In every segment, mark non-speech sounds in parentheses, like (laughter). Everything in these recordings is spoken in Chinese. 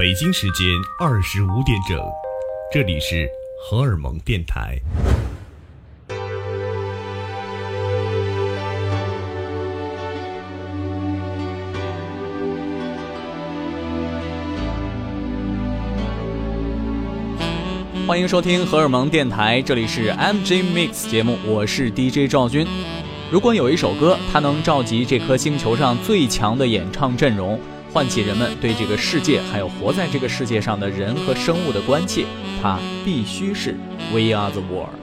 北京时间二十五点整，这里是荷尔蒙电台。欢迎收听荷尔蒙电台，这里是 M J Mix 节目，我是 DJ 赵军。如果有一首歌，它能召集这颗星球上最强的演唱阵容。唤起人们对这个世界，还有活在这个世界上的人和生物的关切，它必须是 We Are the World。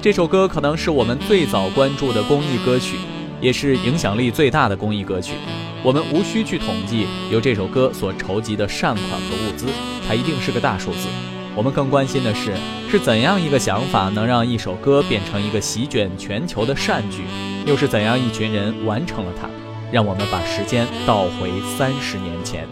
这首歌可能是我们最早关注的公益歌曲，也是影响力最大的公益歌曲。我们无需去统计由这首歌所筹集的善款和物资，它一定是个大数字。我们更关心的是，是怎样一个想法能让一首歌变成一个席卷全球的善举，又是怎样一群人完成了它？让我们把时间倒回三十年前。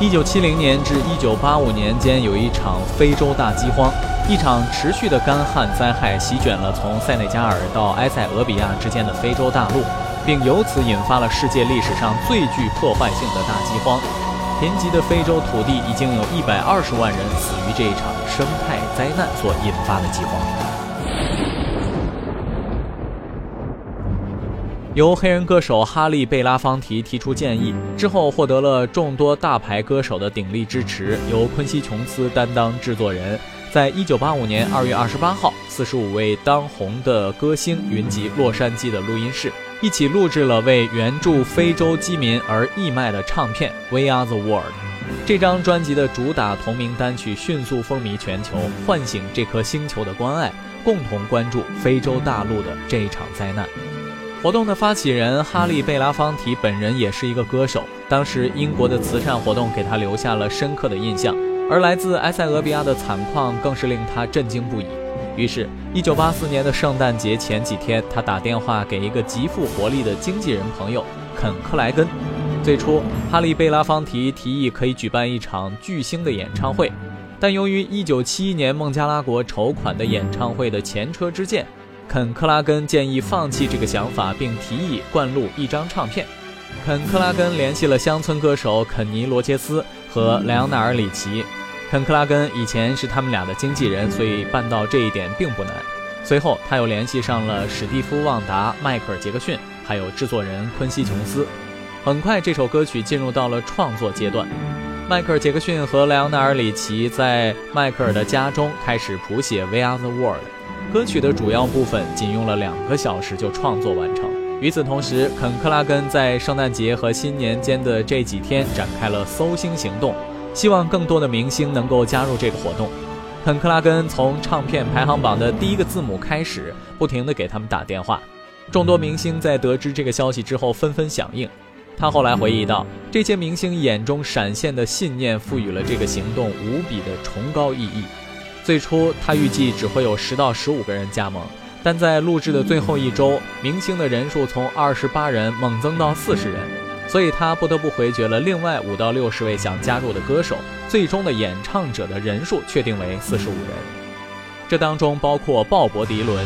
一九七零年至一九八五年间，有一场非洲大饥荒，一场持续的干旱灾害席卷了从塞内加尔到埃塞俄比亚之间的非洲大陆。并由此引发了世界历史上最具破坏性的大饥荒，贫瘠的非洲土地已经有一百二十万人死于这一场生态灾难所引发的饥荒。由黑人歌手哈利·贝拉方提提出建议之后，获得了众多大牌歌手的鼎力支持，由昆西·琼斯担当制作人。在一九八五年二月二十八号，四十五位当红的歌星云集洛杉矶的录音室。一起录制了为援助非洲饥民而义卖的唱片《We Are the World》。这张专辑的主打同名单曲迅速风靡全球，唤醒这颗星球的关爱，共同关注非洲大陆的这一场灾难。活动的发起人哈利·贝拉方提本人也是一个歌手，当时英国的慈善活动给他留下了深刻的印象，而来自埃塞俄比亚的惨况更是令他震惊不已。于是，一九八四年的圣诞节前几天，他打电话给一个极富活力的经纪人朋友肯克莱根。最初，哈利贝拉方提提议可以举办一场巨星的演唱会，但由于一九七一年孟加拉国筹款的演唱会的前车之鉴，肯克拉根建议放弃这个想法，并提议灌录一张唱片。肯克拉根联系了乡村歌手肯尼罗杰斯和莱昂纳尔里奇。肯克拉根以前是他们俩的经纪人，所以办到这一点并不难。随后，他又联系上了史蒂夫·旺达、迈克尔·杰克逊，还有制作人昆西·琼斯。很快，这首歌曲进入到了创作阶段。迈克尔·杰克逊和莱昂纳尔·里奇在迈克尔的家中开始谱写《We Are the World》。歌曲的主要部分仅用了两个小时就创作完成。与此同时，肯克拉根在圣诞节和新年间的这几天展开了搜星行动。希望更多的明星能够加入这个活动。肯克拉根从唱片排行榜的第一个字母开始，不停地给他们打电话。众多明星在得知这个消息之后纷纷响应。他后来回忆道：“这些明星眼中闪现的信念，赋予了这个行动无比的崇高意义。”最初他预计只会有十到十五个人加盟，但在录制的最后一周，明星的人数从二十八人猛增到四十人。所以他不得不回绝了另外五到六十位想加入的歌手，最终的演唱者的人数确定为四十五人，这当中包括鲍勃迪伦。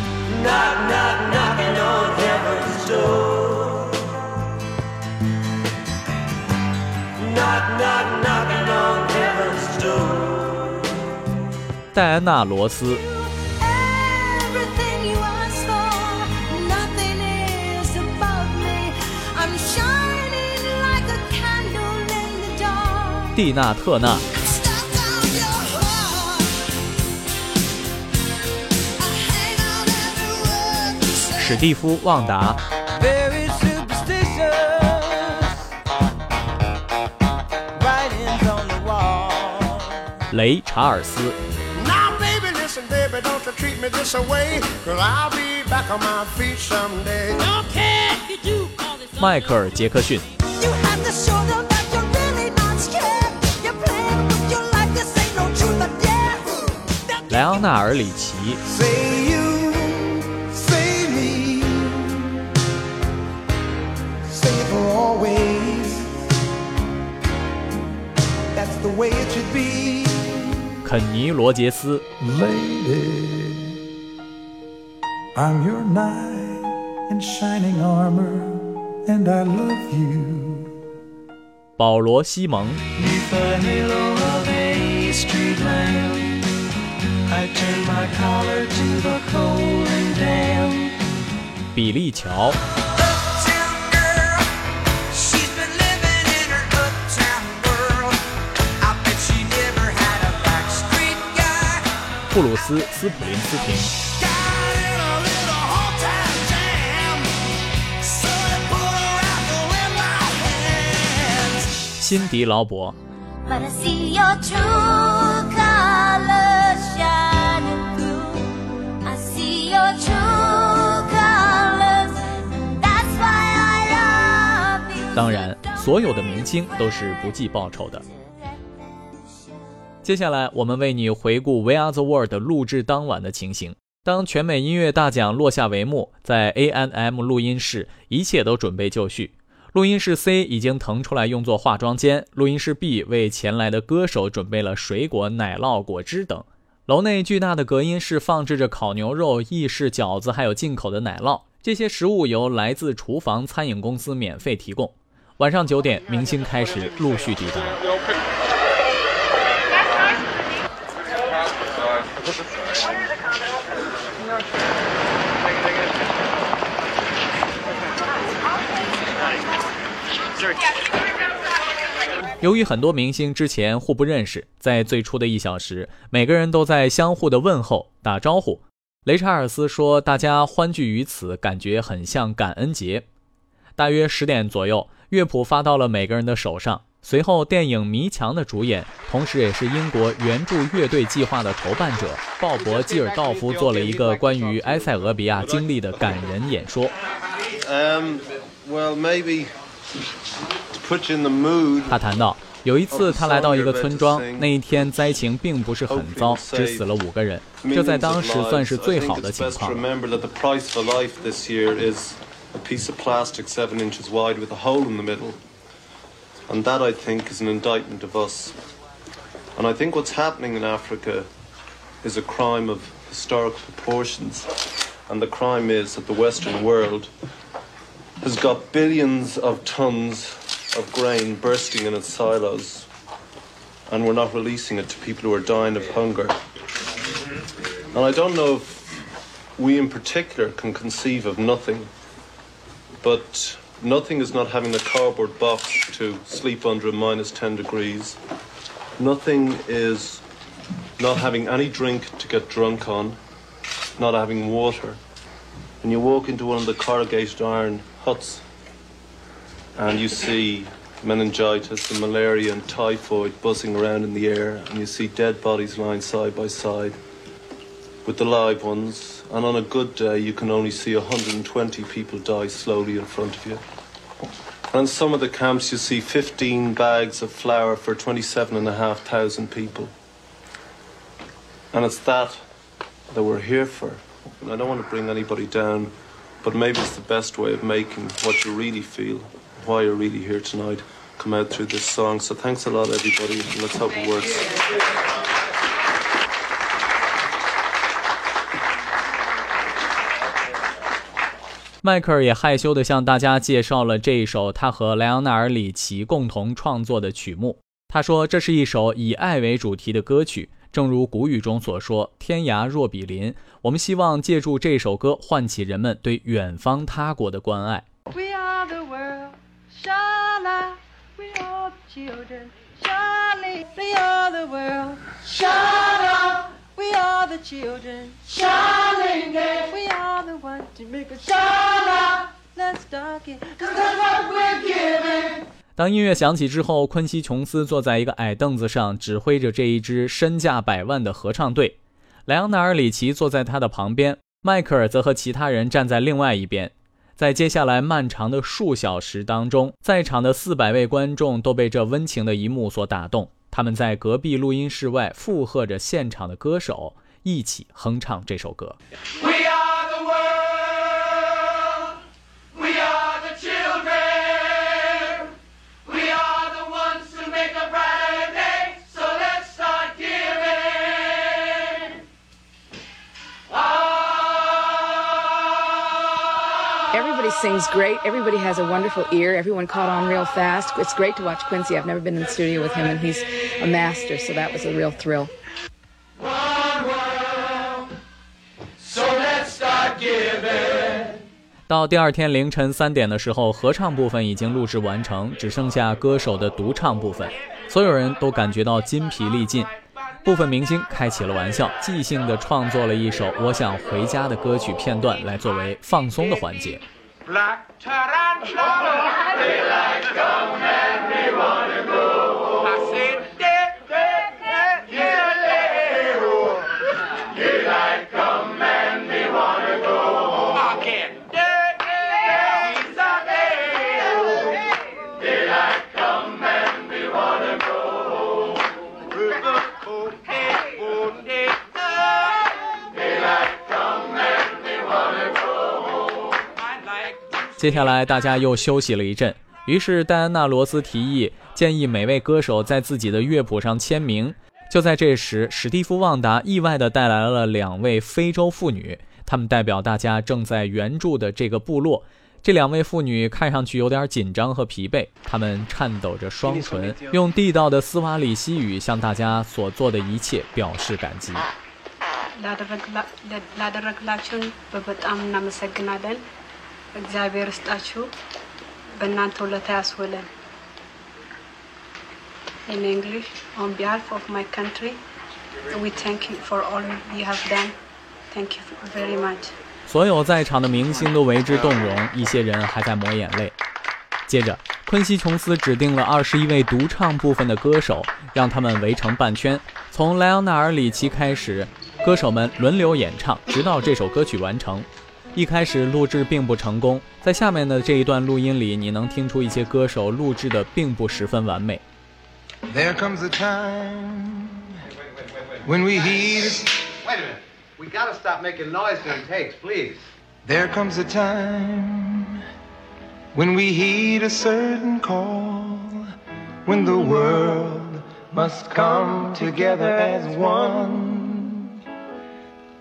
戴安娜罗斯。蒂娜·特纳、史蒂夫·旺达、雷·查尔斯、迈克尔·杰克逊。莱昂纳尔·里奇。肯尼·罗杰斯。保罗·西蒙。比利·乔。布鲁斯·斯普林斯汀，辛迪·劳勃，当然，所有的明星都是不计报酬的。接下来，我们为你回顾《We Are the World》录制当晚的情形。当全美音乐大奖落下帷幕，在 ANM 录音室，一切都准备就绪。录音室 C 已经腾出来用作化妆间，录音室 B 为前来的歌手准备了水果、奶酪、果汁等。楼内巨大的隔音室放置着烤牛肉、意式饺子，还有进口的奶酪。这些食物由来自厨房餐饮公司免费提供。晚上九点，明星开始陆续抵达。由于很多明星之前互不认识，在最初的一小时，每个人都在相互的问候、打招呼。雷查尔斯说：“大家欢聚于此，感觉很像感恩节。”大约十点左右，乐谱发到了每个人的手上。随后，电影《迷墙》的主演，同时也是英国援助乐队计划的筹办者鲍勃·基尔道夫做了一个关于埃塞俄比亚经历的感人演说。他谈到，有一次他来到一个村庄，那一天灾情并不是很糟，只死了五个人，这在当时算是最好的情况。And that, I think, is an indictment of us. And I think what's happening in Africa is a crime of historic proportions. And the crime is that the Western world has got billions of tons of grain bursting in its silos, and we're not releasing it to people who are dying of hunger. And I don't know if we in particular can conceive of nothing, but Nothing is not having a cardboard box to sleep under at minus 10 degrees. Nothing is not having any drink to get drunk on, not having water. And you walk into one of the corrugated iron huts and you see meningitis and malaria and typhoid buzzing around in the air, and you see dead bodies lying side by side with the live ones. And on a good day, you can only see 120 people die slowly in front of you. And in some of the camps, you see 15 bags of flour for 27,500 people. And it's that that we're here for. And I don't want to bring anybody down, but maybe it's the best way of making what you really feel, why you're really here tonight, come out through this song. So thanks a lot, everybody, and let's hope it works. 迈克尔也害羞地向大家介绍了这一首他和莱昂纳尔·里奇共同创作的曲目。他说：“这是一首以爱为主题的歌曲，正如古语中所说‘天涯若比邻’。我们希望借助这首歌唤起人们对远方他国的关爱。” Children, shali. We are the world, shala. We are the children, shali. We are the ones to make a shala. Let's start it. Cause that's what we're giving. 当音乐响起之后，昆西·琼斯坐在一个矮凳子上，指挥着这一支身价百万的合唱队。莱昂纳尔·里奇坐在他的旁边，迈克尔则和其他人站在另外一边。在接下来漫长的数小时当中，在场的四百位观众都被这温情的一幕所打动。他们在隔壁录音室外附和着现场的歌手，一起哼唱这首歌。always sings great. Everybody has a wonderful ear. Everyone caught on real fast. It's great to watch Quincy. I've never been in the studio with him, and he's a master, so that was a real thrill. 到第二天凌晨三点的时候，合唱部分已经录制完成，只剩下歌手的独唱部分。所有人都感觉到筋疲力尽。 部分明星开起了玩笑，即兴地创作了一首《我想回家》的歌曲片段，来作为放松的环节。接下来，大家又休息了一阵。于是，戴安娜·罗斯提议建议每位歌手在自己的乐谱上签名。就在这时，史蒂夫·旺达意外地带来了两位非洲妇女，她们代表大家正在援助的这个部落。这两位妇女看上去有点紧张和疲惫，她们颤抖着双唇，用地道的斯瓦里西语向大家所做的一切表示感激。እግዚአብሔር ይስጣችሁ በእናንተ ውለታ ያስውለን። In English, on behalf of my country, we thank you for all you have done. Thank you very much. 所有在场的明星都为之动容，一些人还在抹眼泪。接着，昆西琼斯指定了二十一位独唱部分的歌手，让他们围成半圈，从莱昂纳尔·里奇开始，歌手们轮流演唱，直到这首歌曲完成。 一开始录制并不成功，在下面的这一段录音里，你能听出一些歌手录制的并不十分完美。There comes a time when we heed. Wait a minute. We gotta stop making noise during takes, please. There comes a time when we heed a certain call, when the world must come together as one.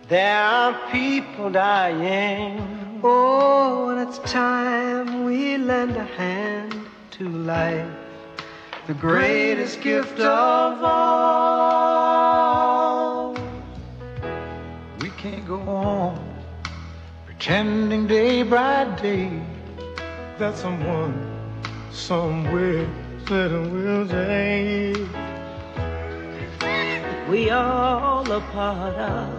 There are people dying. Oh, and it's time we lend a hand to life, the greatest gift of all. We can't go on pretending day by day that someone somewhere said we'll change. We are all a part of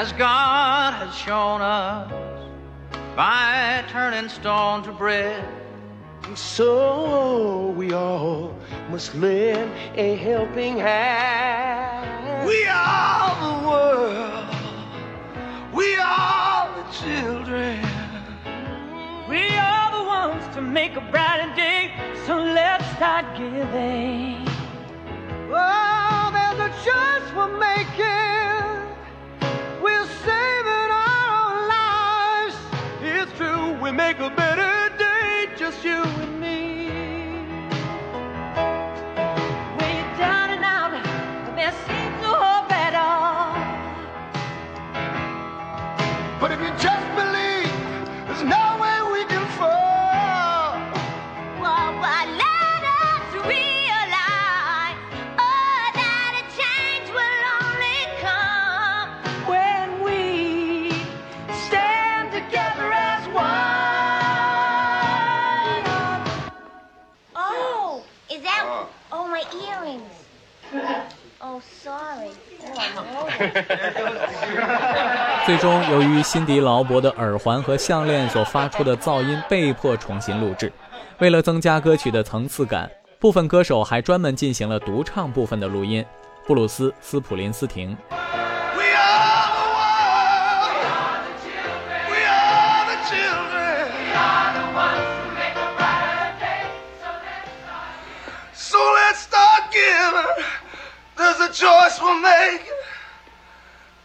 As God has shown us by turning stone to bread. And so we all must lend a helping hand. We are the world. We are the children. We are the ones to make a brighter day, so let's start giving. Just believe there's no way we can fall. Let us realize oh, that a change will only come when we stand together as one. Oh, is that? Oh, my earrings. Oh, sorry. Oh, (laughs) I'm. (laughs) 最终，由于辛迪劳勃的耳环和项链所发出的噪音被迫重新录制。为了增加歌曲的层次感，部分歌手还专门进行了独唱部分的录音。布鲁斯·斯普林斯廷。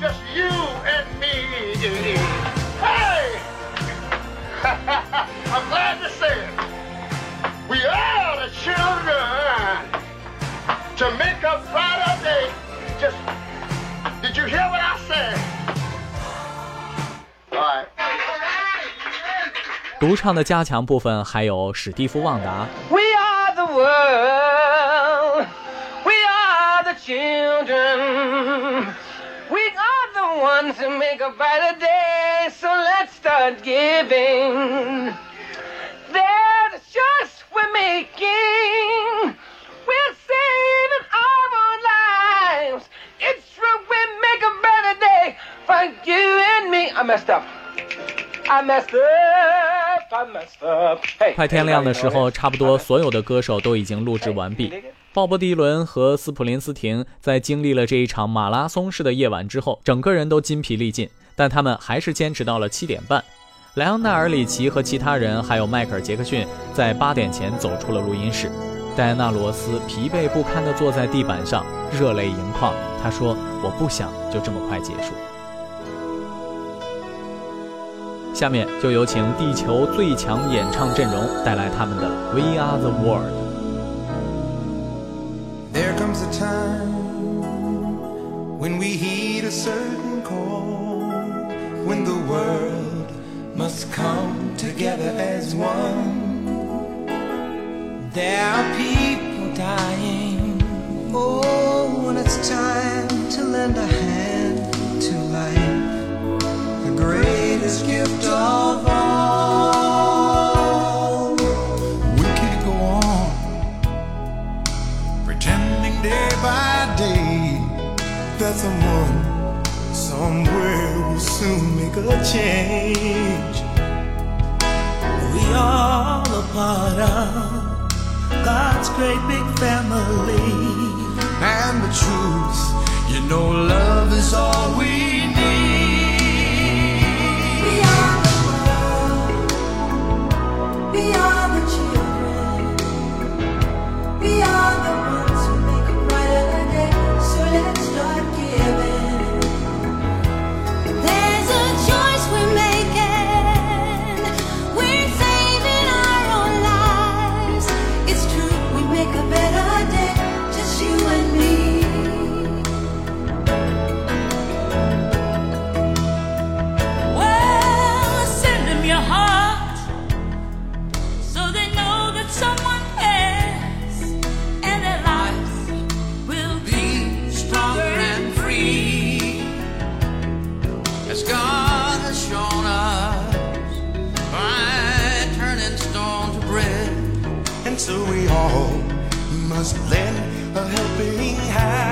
just you and me. Hey! (laughs) I'm glad to say it. We are the children to make a brighter day. Just, did you hear what I said? 独唱的加强部分还有史蒂夫·旺达。We are the world, we are the children, we are the ones who make a brighter day. So let's start giving. There's a choice we're making. We're saving our lives. It's true, we make a better day for you and me. I messed up. I messed up. 快天亮的时候，差不多所有的歌手都已经录制完毕。鲍勃迪伦和斯普林斯廷在经历了这一场马拉松式的夜晚之后，整个人都筋疲力尽，但他们还是坚持到了七点半。莱昂纳尔里奇和其他人，还有迈克尔杰克逊，在八点前走出了录音室。戴安娜罗斯疲惫不堪地坐在地板上，热泪盈眶。她说：“我不想就这么快结束。”下面就有请地球最强演唱阵容带来他们的《We Are the World》。There comes a time when we heed a certain call, when the world must come together as one. There are people dying. Oh, when it's time to lend a hand Gift of all. We can't go on pretending day by day that someone somewhere will soon make a change. We all a part of God's great big family. And the truth, you know, love is all we must lend a helping hand.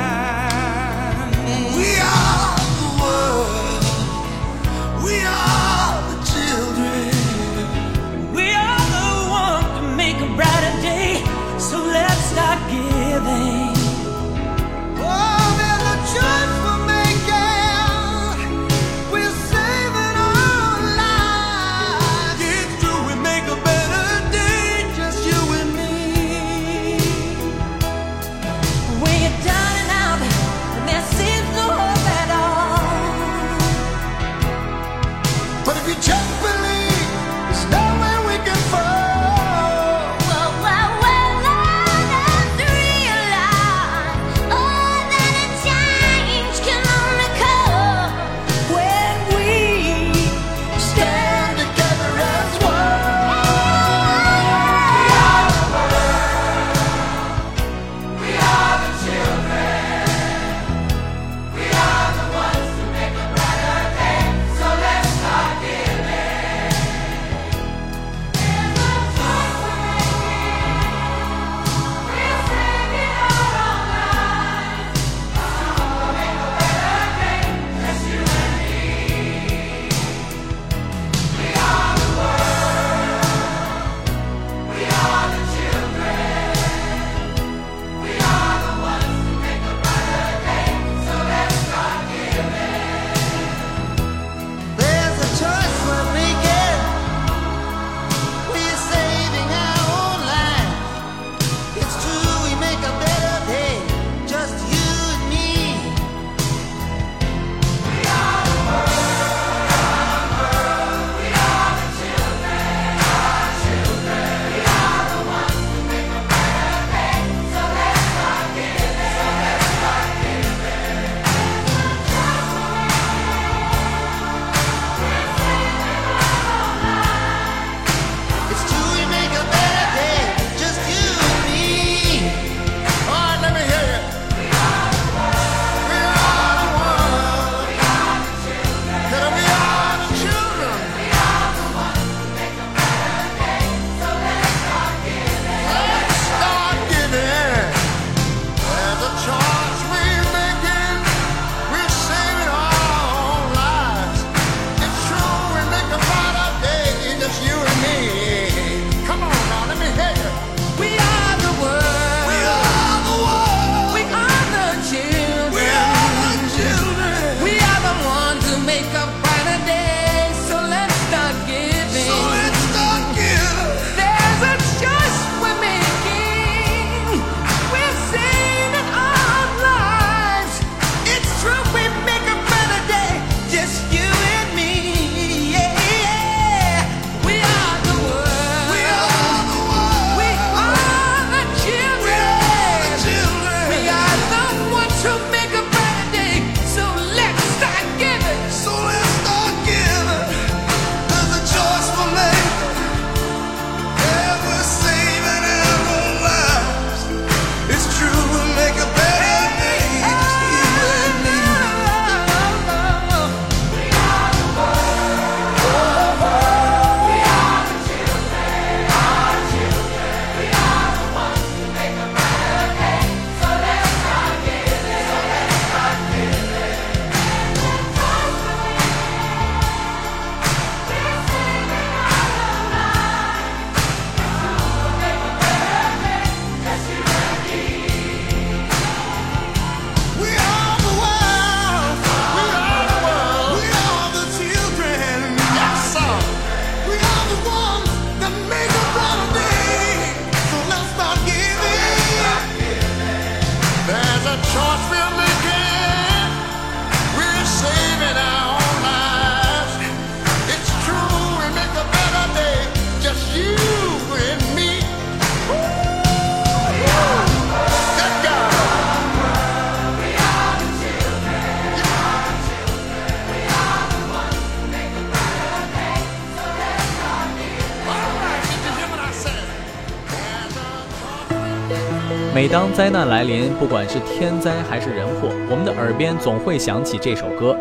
当灾难来临，不管是天灾还是人祸，我们的耳边总会响起这首歌。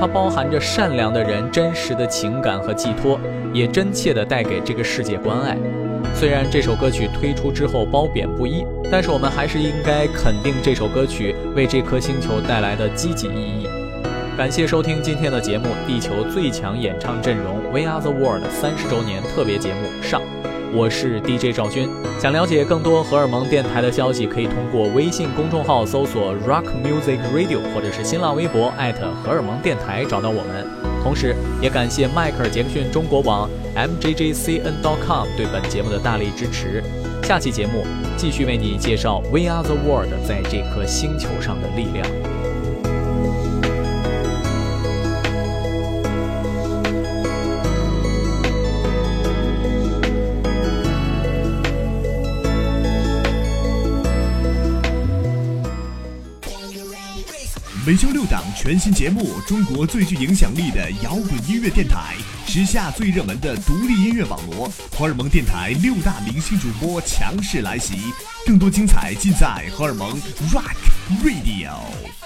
它包含着善良的人真实的情感和寄托，也真切地带给这个世界关爱。虽然这首歌曲推出之后褒贬不一，但是我们还是应该肯定这首歌曲为这颗星球带来的积极意义。感谢收听今天的节目《地球最强演唱阵容 We Are the World》三十周年特别节目上。我是 DJ 赵军，想了解更多荷尔蒙电台的消息，可以通过微信公众号搜索 Rock Music Radio，或者是新浪微博艾特荷尔蒙电台找到我们。同时，也感谢迈克尔杰克逊中国网 mjjcn.com 对本节目的大力支持。下期节目继续为你介绍 We Are the World 在这颗星球上的力量。每周六档全新节目，中国最具影响力的摇滚音乐电台，时下最热门的独立音乐网络，荷尔蒙电台六大明星主播强势来袭，更多精彩尽在荷尔蒙 Rock Radio。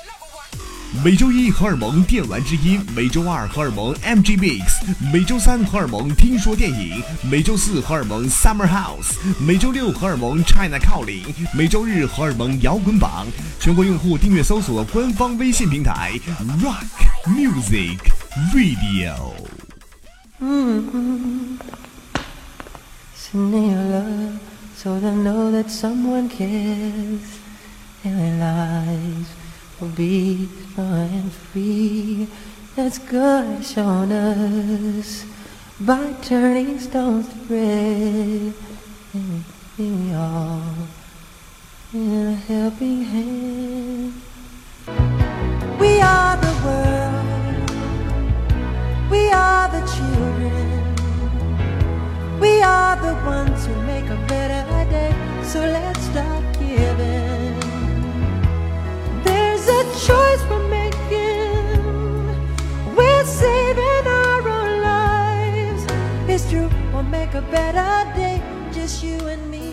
每周一荷尔蒙电玩之音，每周二荷尔蒙 MG Mix，每周三荷尔蒙听说电影，每周四荷尔蒙 Summer House，每周六荷尔蒙 China Calling，，每周日荷尔蒙摇滚榜。全国用户订阅搜索官方微信平台 Rock Music Radio。Mm-hmm. Send me your love so they know that someone cares and their lives will be and free. That's God shown us by turning stones to bread. And we all in a helping hand. We are the world. We are the children. We are the ones who make a better day. So let's start giving. A choice we're making. We're saving our own lives. It's true, we'll make a better day. Just you and me.